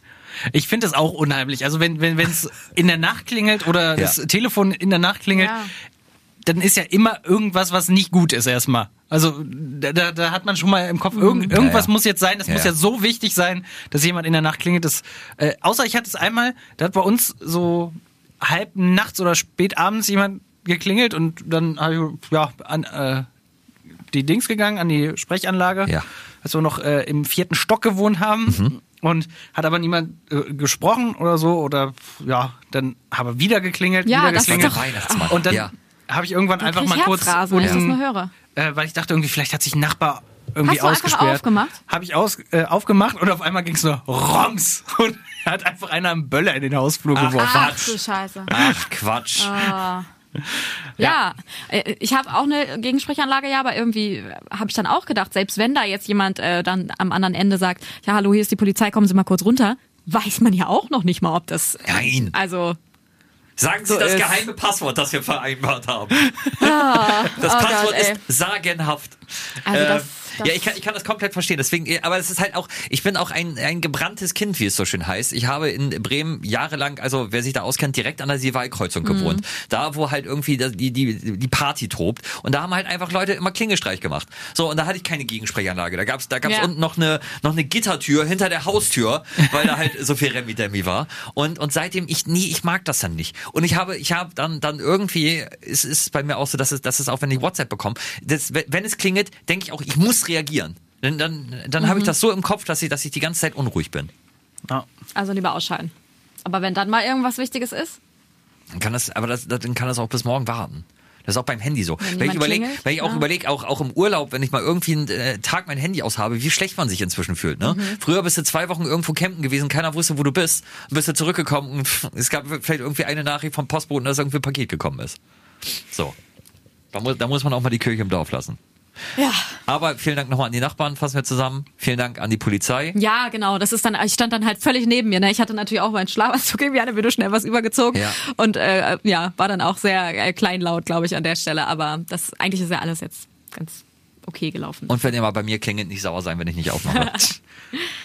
Ich finde das auch unheimlich. Also wenn wenn es in der Nacht klingelt oder das Ja. Telefon in der Nacht klingelt, Ja. dann ist ja immer irgendwas, was nicht gut ist erstmal. Also da, da, hat man schon mal im Kopf, irgend, irgendwas Ja, ja. muss jetzt sein, das Ja, muss ja. ja so wichtig sein, dass jemand in der Nacht klingelt. Das, äh, außer ich hatte es einmal, da hat bei uns so halb nachts oder spät abends jemand geklingelt und dann habe ich ja an äh, die Dings gegangen, an die Sprechanlage, Ja. als wir noch äh, im vierten Stock gewohnt haben. Und hat aber niemand äh, gesprochen oder so oder ja, dann habe wieder geklingelt, Ja, wieder das ist geklingelt. doch- Weihnachtsmann. Und dann Ja. habe ich irgendwann Da einfach mal kurz Herzrasen, wenn ich das unten, nur höre. äh, weil ich dachte irgendwie, vielleicht hat sich ein Nachbar irgendwie Hast du ausgesperrt. aufgemacht? Habe ich aus, äh, aufgemacht und auf einmal ging es nur Roms und hat einfach einer einen Böller in den Hausflur geworfen. Ach du Scheiße. Ach, Quatsch. Ja, äh, ich habe auch eine Gegensprechanlage, ja, aber irgendwie habe ich dann auch gedacht, selbst wenn da jetzt jemand äh, dann am anderen Ende sagt, ja, hallo, hier ist die Polizei, kommen Sie mal kurz runter, weiß man ja auch noch nicht mal, ob das. Nein. Also, Sagen Sie So das ist- geheime Passwort, das wir vereinbart haben. das oh Passwort Gott, ist sagenhaft. Also das- das- ja, ich kann, ich kann das komplett verstehen. Deswegen, aber es ist halt auch, ich bin auch ein, ein gebranntes Kind, wie es so schön heißt. Ich habe in Bremen jahrelang, also wer sich da auskennt, direkt an der Seewaldkreuzung Mhm. gewohnt. Da, wo halt irgendwie die, die, die Party tobt. Und da haben halt einfach Leute immer Klingelstreich gemacht. So, und da hatte ich keine Gegensprechanlage. Da gab's da gab's Ja. unten noch eine, noch eine Gittertür hinter der Haustür, weil da halt so viel Remi-Demi war. Und, und seitdem ich nie, ich mag das dann nicht. Und ich habe, ich habe dann, dann irgendwie, es ist bei mir auch so, dass es, dass es auch, wenn ich WhatsApp bekomme, das, wenn wenn es klingelt, denke ich auch, ich muss reagieren. Dann, dann, dann habe ich das so im Kopf, dass ich, dass ich die ganze Zeit unruhig bin. Ja. also lieber ausschalten. Aber wenn dann mal irgendwas Wichtiges ist, Dann kann das, aber das, dann kann das auch bis morgen warten. Das ist auch beim Handy so. Wenn, ich jemand überlege, wenn ich auch ja. überlege, auch, auch im Urlaub, wenn ich mal irgendwie einen äh, Tag mein Handy aus habe, wie schlecht man sich inzwischen fühlt. Ne? Mhm. Früher bist du zwei Wochen irgendwo campen gewesen, keiner wusste, wo du bist. Und bist du zurückgekommen und pff, es gab vielleicht irgendwie eine Nachricht vom Postboten, dass irgendwie ein Paket gekommen ist. So. Da muss, da muss man auch mal die Kirche im Dorf lassen. Ja. Aber vielen Dank nochmal an die Nachbarn, fassen wir zusammen. Vielen Dank an die Polizei. Ja, genau. Das ist dann, ich stand dann halt völlig neben mir. Ne? Ich hatte natürlich auch meinen Schlafanzug irgendwie an, mir schnell was übergezogen. Ja. Und äh, ja, war dann auch sehr äh, kleinlaut, glaube ich, an der Stelle. Aber das eigentlich ist ja alles jetzt ganz okay gelaufen. Und wenn ihr mal bei mir klingelt, nicht sauer sein, wenn ich nicht aufmache.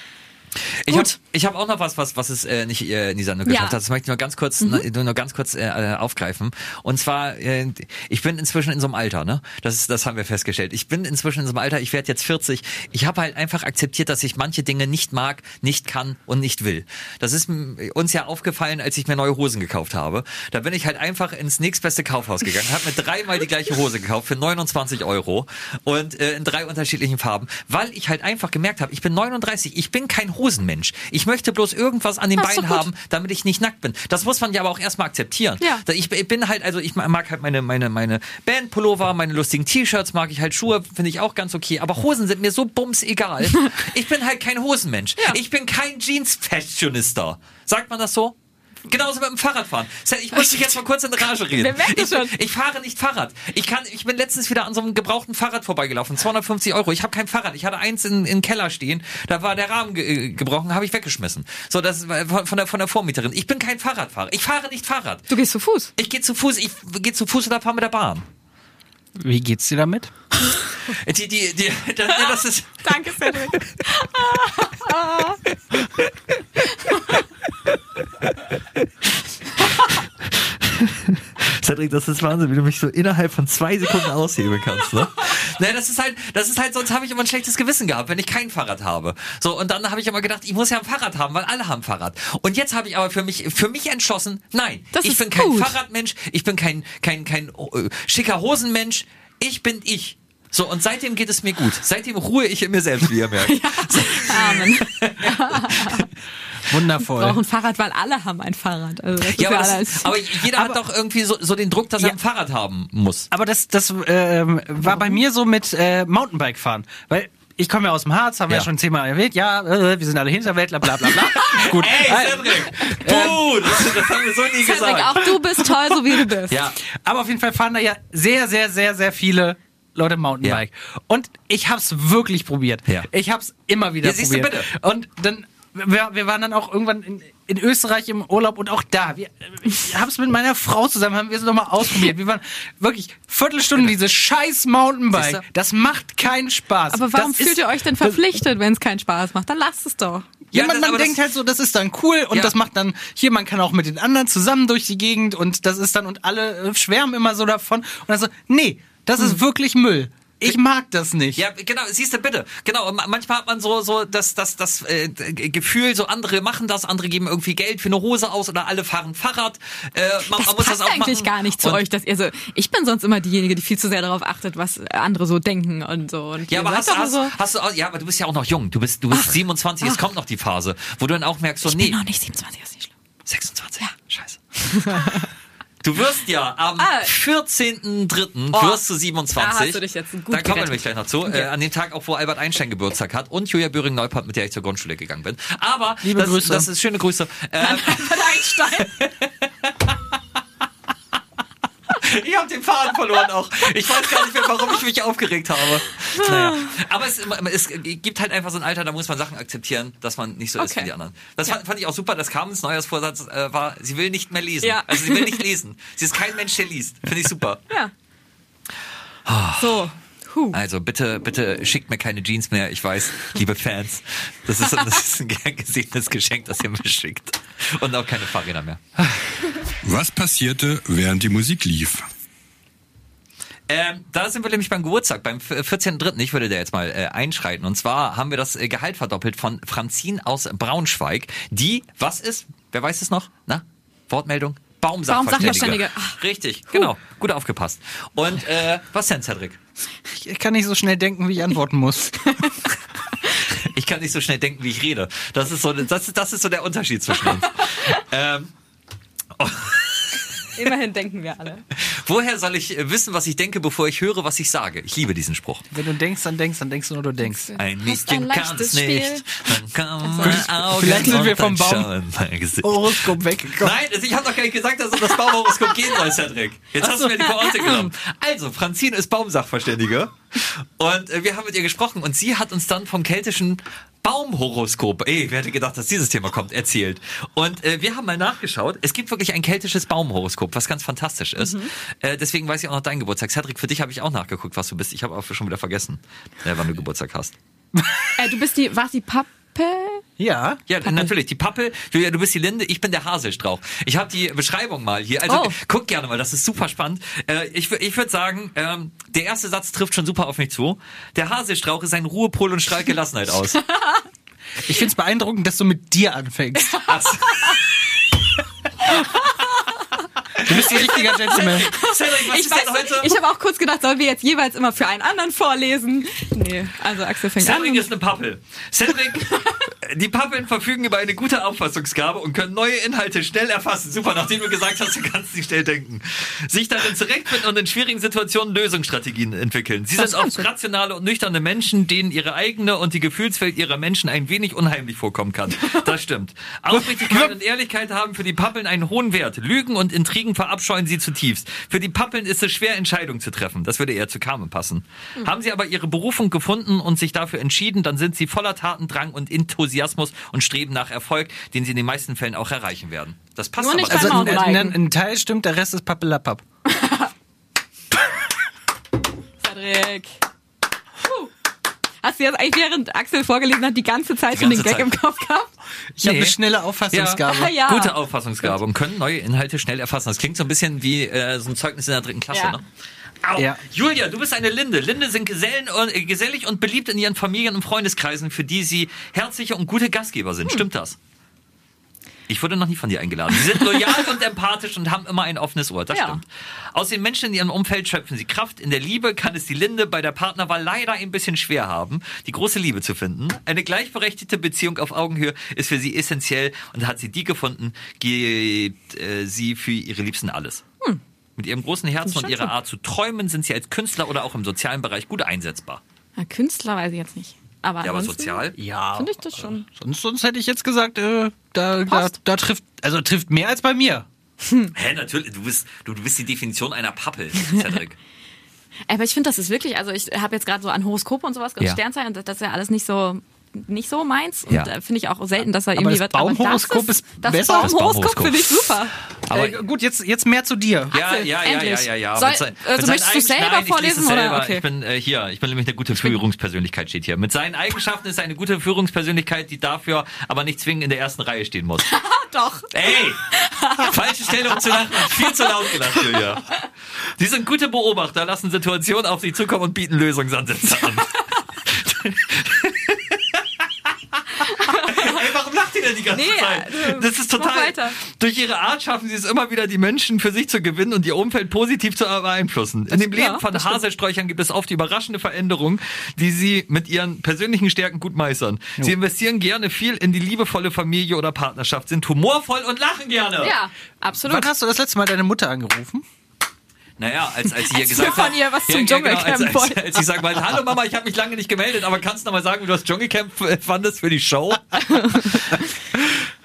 Ich habe ich hab auch noch was, was, was es äh, nicht äh, in die Sendung Ja. geschafft hat. Das möchte ich nur ganz kurz, Mhm. nur, nur ganz kurz äh, äh, aufgreifen. Und zwar, äh, ich bin inzwischen in so einem Alter, ne? Das, ist, das haben wir festgestellt. Ich bin inzwischen in so einem Alter, ich werde jetzt 40. Ich habe halt einfach akzeptiert, dass ich manche Dinge nicht mag, nicht kann und nicht will. Das ist uns ja aufgefallen, als ich mir neue Hosen gekauft habe. Da bin ich halt einfach ins nächstbeste Kaufhaus gegangen, habe mir dreimal die gleiche Hose gekauft für 29 Euro und äh, in drei unterschiedlichen Farben, weil ich halt einfach gemerkt habe, ich bin 39, ich bin kein Hosenmensch. Ich möchte bloß irgendwas an den Beinen haben, damit ich nicht nackt bin. Das muss man ja aber auch erstmal akzeptieren. Ja. Ich, bin halt, also ich mag halt meine, meine, meine Bandpullover, meine lustigen T-Shirts, mag ich halt Schuhe, finde ich auch ganz okay. Aber Hosen sind mir so bums egal. ich bin halt kein Hosenmensch. Ich bin kein Jeans-Fashionista. Sagt man das so? Genauso mit dem Fahrradfahren. Ich muss dich jetzt mal kurz in Rage reden. Ich, ich fahre nicht Fahrrad. Ich kann, ich bin letztens wieder an so einem gebrauchten Fahrrad vorbeigelaufen. 250 Euro. Ich habe kein Fahrrad. Ich hatte eins in, in Keller stehen. Da war der Rahmen ge äh, gebrochen, habe ich weggeschmissen. So, das war von von der, von der Vormieterin. Ich bin kein Fahrradfahrer. Ich fahre nicht Fahrrad. Du gehst zu Fuß. Ich gehe zu Fuß, ich gehe zu Fuß oder fahre mit der Bahn. Wie geht's dir damit? Die, die, die, das, das ist, Danke, Cedric. Cedric, das ist Wahnsinn, wie du mich so innerhalb von zwei Sekunden aushebeln kannst, ne? Naja, das ist halt, das ist halt, sonst habe ich immer ein schlechtes Gewissen gehabt, wenn ich kein Fahrrad habe. So, und dann habe ich immer gedacht, ich muss ja ein Fahrrad haben, weil alle haben Fahrrad. Und jetzt habe ich aber für mich, für mich entschlossen, nein, Das ich ist bin kein gut. Fahrradmensch, ich bin kein, kein, kein äh, schicker Hosenmensch, ich bin ich. So, und seitdem geht es mir gut. Seitdem ruhe ich in mir selbst, wie ihr merkt. Amen. Wundervoll. Brauchen ein Fahrrad, weil alle haben ein Fahrrad. Also Ja, aber, das, aber jeder hat doch irgendwie so, so den Druck, dass er ein Fahrrad haben muss. Aber das, das ähm, war bei mir so mit äh, Mountainbike fahren. Weil ich komme ja aus dem Harz, haben wir Ja. ja schon zehnmal erwähnt. Ja, äh, wir sind alle Hinterwäldler, bla bla bla. Gut. Ey, Äh, Cedric! Du! Das, das haben wir so nie Cedric, gesagt. auch du bist toll, so wie du bist. Ja. Aber auf jeden Fall fahren da ja sehr, sehr, sehr, sehr viele Leute Mountainbike. Und ich hab's wirklich probiert. Ja. Ich hab's immer wieder Ja, siehst du, probiert. bitte. Und dann, wir, wir waren dann auch irgendwann in, in Österreich im Urlaub und auch da. Wir, ich hab's mit meiner Frau zusammen, haben wir es nochmal ausprobiert. Wir waren wirklich Viertelstunde diese scheiß Mountainbike. Das macht keinen Spaß. Aber warum das fühlt ist, ihr euch denn verpflichtet, wenn es keinen Spaß macht? Dann lasst es doch. Ja, Ja, man, das- man denkt das- halt so, das ist dann cool und Ja. das macht dann, hier, man kann auch mit den anderen zusammen durch die Gegend und das ist dann, und alle äh, schwärmen immer so davon. Und dann so, nee, das ist wirklich Müll. Ich mag das nicht. Ja, genau, siehst du, bitte. Genau, manchmal hat man so, so das, das, das äh, Gefühl, so andere machen das, andere geben irgendwie Geld für eine Hose aus oder alle fahren Fahrrad. Äh, man, Das man muss passt das auch eigentlich machen. gar nicht zu Und- euch, dass ihr so. Ich bin sonst immer diejenige, die viel zu sehr darauf achtet, was andere so denken und so. Und Ja, aber hast, hast, so. hast du, auch- ja, aber du bist ja auch noch jung. Du bist, du bist 27, es kommt noch die Phase, wo du dann auch merkst, so, Ich nee, bin noch nicht 27, ist nicht schlimm. 26. Scheiße. Du wirst ja am Ah. 14.03. Oh, wirst du 27. da hast du dich jetzt gut Da kommen wir gleich noch zu. Äh, an dem Tag auch, wo Albert Einstein Geburtstag hat und Julia Böhring-Neupert, mit der ich zur Grundschule gegangen bin. Aber Liebe das, Grüße. das ist schöne Grüße. Äh, Von Einstein. ich habe den Faden verloren auch. Ich weiß gar nicht mehr, warum ich mich aufgeregt habe. Naja. Aber es, es gibt halt einfach so ein Alter, da muss man Sachen akzeptieren, dass man nicht so ist Okay. wie die anderen. Das fand, fand ich auch super, dass Carmens Neujahrsvorsatz äh, war, sie will nicht mehr lesen. Ja. Also sie will nicht lesen. Sie ist kein Mensch, der liest. Finde ich super. Ja. So. Huh. Also bitte, bitte schickt mir keine Jeans mehr. Ich weiß, liebe Fans, das ist, das ist ein gern gesehenes Geschenk, das ihr mir schickt. Und auch keine Fahrräder mehr. Was passierte, während die Musik lief? Ähm, da sind wir nämlich beim Geburtstag, beim 14.3. Ich würde da jetzt mal äh, einschreiten. Und zwar haben wir das äh, Gehalt verdoppelt von Franzin aus Braunschweig. Die, was ist? Wer weiß es noch? Na? Wortmeldung? Baumsachverständige. Baumsachverständige. Ach. Richtig, genau. Gut aufgepasst. Und äh, was denn, Cedric? Ich kann nicht so schnell denken, wie ich antworten muss. Ich kann nicht so schnell denken, wie ich rede. Das ist so, das ist, das ist so der Unterschied zwischen uns. ähm, Immerhin denken wir alle. woher soll ich äh, wissen, was ich denke, bevor ich höre, was ich sage? Ich liebe diesen Spruch. Wenn du denkst, dann denkst, dann denkst du nur, du denkst. Ein Mädchen kann es nicht. Dann kann man Augen vielleicht sind wir vom Baum. Horoskop weggekommen. Nein, also ich habe doch gar nicht gesagt, dass es um das Baumhoroskop gehen soll, Cedric. Jetzt hast du mir die Pointe genommen. Also, Franzine ist Baumsachverständige und äh, wir haben mit ihr gesprochen und sie hat uns dann vom keltischen Baumhoroskop, ey, wer hätte gedacht, dass dieses Thema kommt, erzählt. Und äh, wir haben mal nachgeschaut. Es gibt wirklich ein keltisches Baumhoroskop, was ganz fantastisch ist. Äh, deswegen weiß ich auch noch deinen Geburtstag. Cedric, für dich habe ich auch nachgeguckt, was du bist. Ich habe auch schon wieder vergessen, äh, wann du Geburtstag hast. Äh, du bist die, warst die Pappe? Ja. Ja, natürlich. Die Pappel, Julia, du bist die Linde, ich bin der Haselstrauch. Ich habe die Beschreibung mal hier. Also Oh. guck gerne mal, das ist super spannend. Äh, ich ich würde sagen, ähm, der erste Satz trifft schon super auf mich zu. Der Haselstrauch ist ein Ruhepol und strahlt Gelassenheit aus. Ich find's beeindruckend, dass du mit dir anfängst. Du bist ein richtiger Gentleman. Cedric, was Ich ist denn heute? ich habe auch kurz gedacht, sollen wir jetzt jeweils immer für einen anderen vorlesen? Nee, also Axel fängt Cedric an. ist eine Pappel. Cedric, Die Pappeln verfügen über eine gute Auffassungsgabe und können neue Inhalte schnell erfassen. Super, nachdem du gesagt hast, du kannst nicht schnell denken. Sich darin zurechtfinden und in schwierigen Situationen Lösungsstrategien entwickeln. Sie Das sind oft rationale und nüchterne Menschen, denen ihre eigene und die Gefühlswelt ihrer Menschen ein wenig unheimlich vorkommen kann. Das stimmt. Aufrichtigkeit und Ehrlichkeit haben für die Pappeln einen hohen Wert. Lügen und Intrigen verabscheuen sie zutiefst. Für die Pappeln ist es schwer, Entscheidungen zu treffen. Das würde eher zu Carmen passen. Haben sie aber ihre Berufung gefunden und sich dafür entschieden, dann sind sie voller Tatendrang und Enthusiasmus und streben nach Erfolg, den sie in den meisten Fällen auch erreichen werden. Das passt Nur aber nicht also, beim Also ein, ein, ein Teil stimmt, der Rest ist Pappelapapp. Cedric. Hast du jetzt eigentlich während Axel vorgelesen hat, die ganze Zeit Die schon den ganze Gag im. Kopf gehabt? Ich habe Nee. eine schnelle Auffassungsgabe. Ja. Gute Auffassungsgabe und können neue Inhalte schnell erfassen. Das klingt so ein bisschen wie äh, so ein Zeugnis in der dritten Klasse, Ja. ne? Au. Ja. Julia, du bist eine Linde. Linde sind Gesellen und, äh, gesellig und beliebt in ihren Familien- und Freundeskreisen, für die sie herzliche und gute Gastgeber Hm. sind. Stimmt das? Ich wurde noch nie von dir eingeladen. Sie sind loyal und empathisch und haben immer ein offenes Ohr. Das Ja. stimmt. Aus den Menschen in ihrem Umfeld schöpfen sie Kraft. In der Liebe kann es die Linde bei der Partnerwahl leider ein bisschen schwer haben, die große Liebe zu finden. Eine gleichberechtigte Beziehung auf Augenhöhe ist für sie essentiell und hat sie die gefunden, gibt äh, sie für ihre Liebsten alles. Mit ihrem großen Herzen und ihrer. Art zu träumen sind sie als Künstler oder auch im sozialen Bereich gut einsetzbar. Na, Künstler weiß ich jetzt nicht. Aber, Ja, aber sozial? Ja. Finde ich das schon. Sonst, sonst hätte ich jetzt gesagt, äh, da, da, da trifft, also trifft mehr als bei mir. Hä, natürlich, du bist, du, du bist die Definition einer Pappel, Cedric. Aber ich finde, das ist wirklich, also ich habe jetzt gerade so an Horoskope und sowas, Ja. Sternzeichen, das ist ja alles nicht so nicht so meins. Und Ja. da finde ich auch selten, dass er Aber irgendwie das wird. Aber Baumhoroskop das ist das besser. Das Baumhoroskop finde ich super. Aber- äh, gut, jetzt, jetzt mehr zu dir. Ja, Axel, ja, ja, ja, ja, ja. Soll- sein- also möchtest du selber Nein, vorlesen, es oder? selber. Okay. Ich bin äh, hier, ich bin nämlich eine gute Führungspersönlichkeit, steht hier. Mit seinen Eigenschaften ist er eine gute Führungspersönlichkeit, die dafür aber nicht zwingend in der ersten Reihe stehen muss. Doch. Ey! Falsche Stelle, um zu lachen. Viel zu laut gelacht, Julia. Sie sind gute Beobachter, lassen Situationen auf sie zukommen und bieten Lösungsansätze an. Ey, denn die ganze Nee, Zeit? äh, Das ist total. Durch ihre Art schaffen sie es immer wieder, die Menschen für sich zu gewinnen und ihr Umfeld positiv zu beeinflussen. In dem ja, Leben von das stimmt. Haselsträuchern gibt es oft überraschende Veränderungen, die sie mit ihren persönlichen Stärken gut meistern. Sie investieren gerne viel in die liebevolle Familie oder Partnerschaft, sind humorvoll und lachen gerne. Ja, absolut. Wann hast du das letzte Mal deine Mutter angerufen? Naja, als, als sie hier Als gesagt wir hat. von ihr was zum als, Dschungelcamp als, wollten. als ich sag mal, hallo Mama, ich habe mich lange nicht gemeldet, aber kannst du noch mal sagen, wie du das Dschungelcamp äh, fandest für die Show?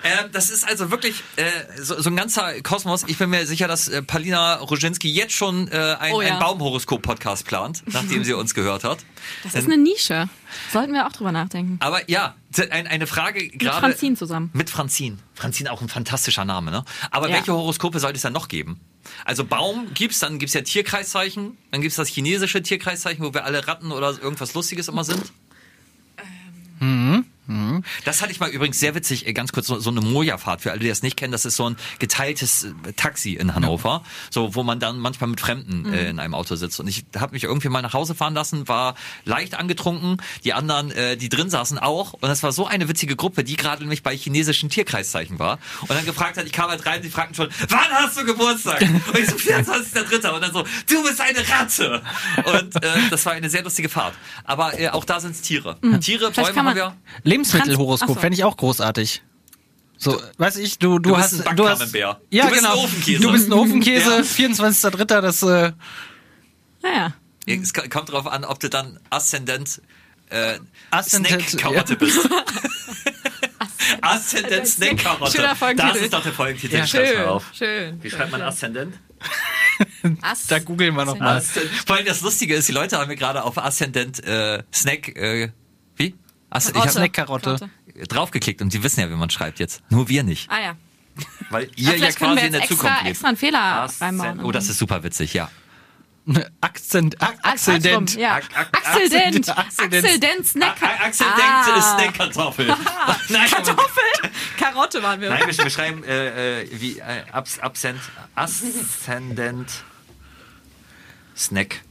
Ähm, das ist also wirklich äh, so, so ein ganzer Kosmos. Ich bin mir sicher, dass äh, Palina Roginski jetzt schon äh, ein, Oh ja. ein Baumhoroskop-Podcast plant, nachdem sie uns gehört hat. Das ist eine Nische. Sollten wir auch drüber nachdenken. Aber ja, ein, eine Frage gerade. Franzin zusammen. Mit Franzin. Franzin auch ein fantastischer Name, ne? Aber Ja. welche Horoskope sollte es dann noch geben? Also Baum gibt's, dann gibt's ja Tierkreiszeichen, dann gibt's das chinesische Tierkreiszeichen, wo wir alle Ratten oder irgendwas Lustiges immer sind. Das hatte ich mal übrigens sehr witzig, äh, ganz kurz, so, so eine Moja-Fahrt, für alle, die das nicht kennen, das ist so ein geteiltes äh, Taxi in Hannover, so wo man dann manchmal mit Fremden äh, in einem Auto sitzt. Und ich habe mich irgendwie mal nach Hause fahren lassen, war leicht angetrunken, die anderen, äh, die drin saßen auch. Und das war so eine witzige Gruppe, die gerade nämlich bei chinesischen Tierkreiszeichen war. Und dann gefragt hat, ich kam halt rein, die fragten schon, wann hast du Geburtstag? Und ich so, 24.3. Und dann so, du bist eine Ratte. Und äh, das war eine sehr lustige Fahrt. Aber äh, auch da sind's Tiere. Tiere, Vielleicht Bäume haben wir. Lebensmittelhoroskop Ach so. fände ich auch großartig. So, weiß ich, du, du, Du bist hast, ein du hast, ja Du bist ein genau, Ofenkäse. du bist ein Ofenkäse, Ja. 24.3., das, äh, Naja. Es ko- kommt drauf an, ob du dann Aszendent äh, Aszendent, Snack-Karotte ja. bist. Aszendent Snack-Karotte. Das ist doch der Folgentitel. Ja. Mal auf. schön. Wie schreibt man Aszendent? Da googeln wir nochmal. Vor allem das Lustige ist, die Leute haben mir gerade auf Aszendent äh, Snack, äh, wie? Aszendent, ich Karotte. hab Snack-Karotte. draufgeklickt und die wissen ja, wie man schreibt jetzt. Nur wir nicht. Ah ja. Weil Ah, ihr ja vielleicht können quasi wir in der extra, Zukunft lebt. extra einen Fehler Aszend- reinbauen. Oh, das ist super witzig, ja. Akzent, Ak Axel Axeldent. Ja. Ak- Ak- Axel Dent. Axel Dent. Axel Dent Snack. A- A- Axel Ah. denkt, ist Snack-Kartoffel. Nein, Kartoffel. Karotte waren wir. Nein, wir, wir schreiben äh, äh, wie äh, Abs, Absent, Ascendent Snack.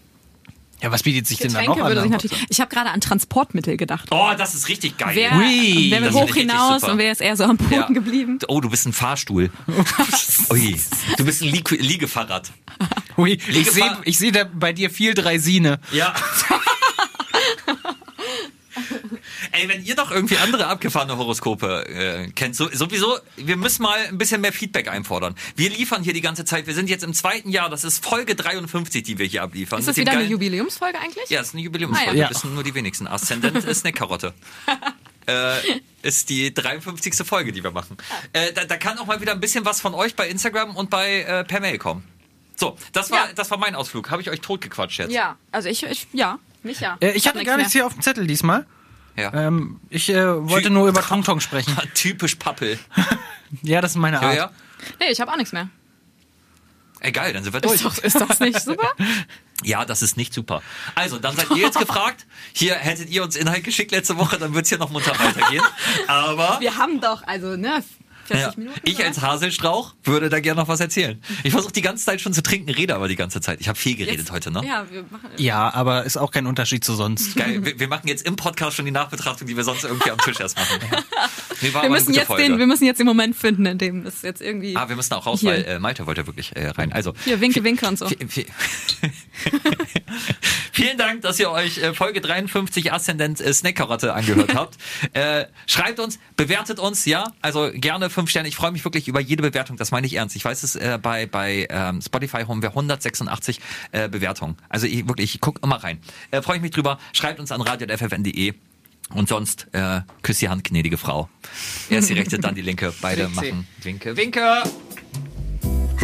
Ja, was bietet sich denn da Getränke noch würde sich an? natürlich. Ich habe gerade an Transportmittel gedacht. Oh, das ist richtig geil. Wer, Ui, wer will hoch hinaus super. und wer ist eher so am Boden Ja. geblieben? Oh, du bist ein Fahrstuhl. Ui, du bist ein Lieg Liegefahrrad. Ui, ich sehe ich seh da bei dir viel Dreisine. Ja. Ey, wenn ihr noch irgendwie andere abgefahrene Horoskope äh, kennt, so, sowieso, wir müssen mal ein bisschen mehr Feedback einfordern. Wir liefern hier die ganze Zeit. Wir sind jetzt im zweiten Jahr. Das ist Folge 53, die wir hier abliefern. Ist das wieder eine Jubiläumsfolge eigentlich? Ja, ist eine Jubiläumsfolge. Ah, ja. Das sind nur die wenigsten. Aszendent ist eine Karotte. äh, ist die 53. Folge, die wir machen. Äh, da, da kann auch mal wieder ein bisschen was von euch bei Instagram und bei äh, per Mail kommen. So, das war, Ja. das war mein Ausflug. Habe ich euch totgequatscht jetzt? Ja, also ich, ich ja, mich ja. Äh, ich hab hatte gar nichts mehr. hier auf dem Zettel diesmal. Ja. Ähm, ich äh, wollte nur über Tongtong sprechen. Typisch Pappel. Ja, das ist meine Ja, Art. ja. Nee, ich habe auch nichts mehr. Egal, dann sind wir durch. Ist, doch, ist das nicht super? Ja, das ist nicht super. Also, dann seid ihr jetzt gefragt. Hier hättet ihr uns Inhalt geschickt letzte Woche, dann wird's hier noch munter weitergehen. Aber Wir haben doch, also, ne, 40 ja, Minuten. ich oder? als Haselstrauch würde da gerne noch was erzählen. Ich versuche die ganze Zeit schon zu trinken, rede aber die ganze Zeit. Ich habe viel geredet Jetzt- heute, ne? Ja, wir machen. Ja, aber ist auch kein Unterschied zu sonst. Geil, wir, wir machen jetzt im Podcast schon die Nachbetrachtung, die wir sonst irgendwie am Tisch erst machen. Nee, Wir müssen, jetzt Folge. den, wir müssen jetzt den Moment finden, in dem es jetzt irgendwie. Ah, wir müssen auch raus, Hier. weil äh, Malte wollte wirklich äh, rein. Also Hier, Winke, Winke und so. Vielen Dank, dass ihr euch äh, Folge 53 Aszendent äh, Snackkarotte angehört habt. äh, schreibt uns, bewertet uns, ja. Also gerne fünf Sterne. Ich freue mich wirklich über jede Bewertung. Das meine ich ernst. Ich weiß es äh, bei bei ähm, Spotify haben wir 186 äh, Bewertungen. Also ich wirklich, ich guck immer rein. Äh, freue ich mich drüber. Schreibt uns an radio.ffn.de. Und sonst äh, küsst die Hand, gnädige Frau. Erst die rechte, dann die linke. Beide machen Winke, Winke.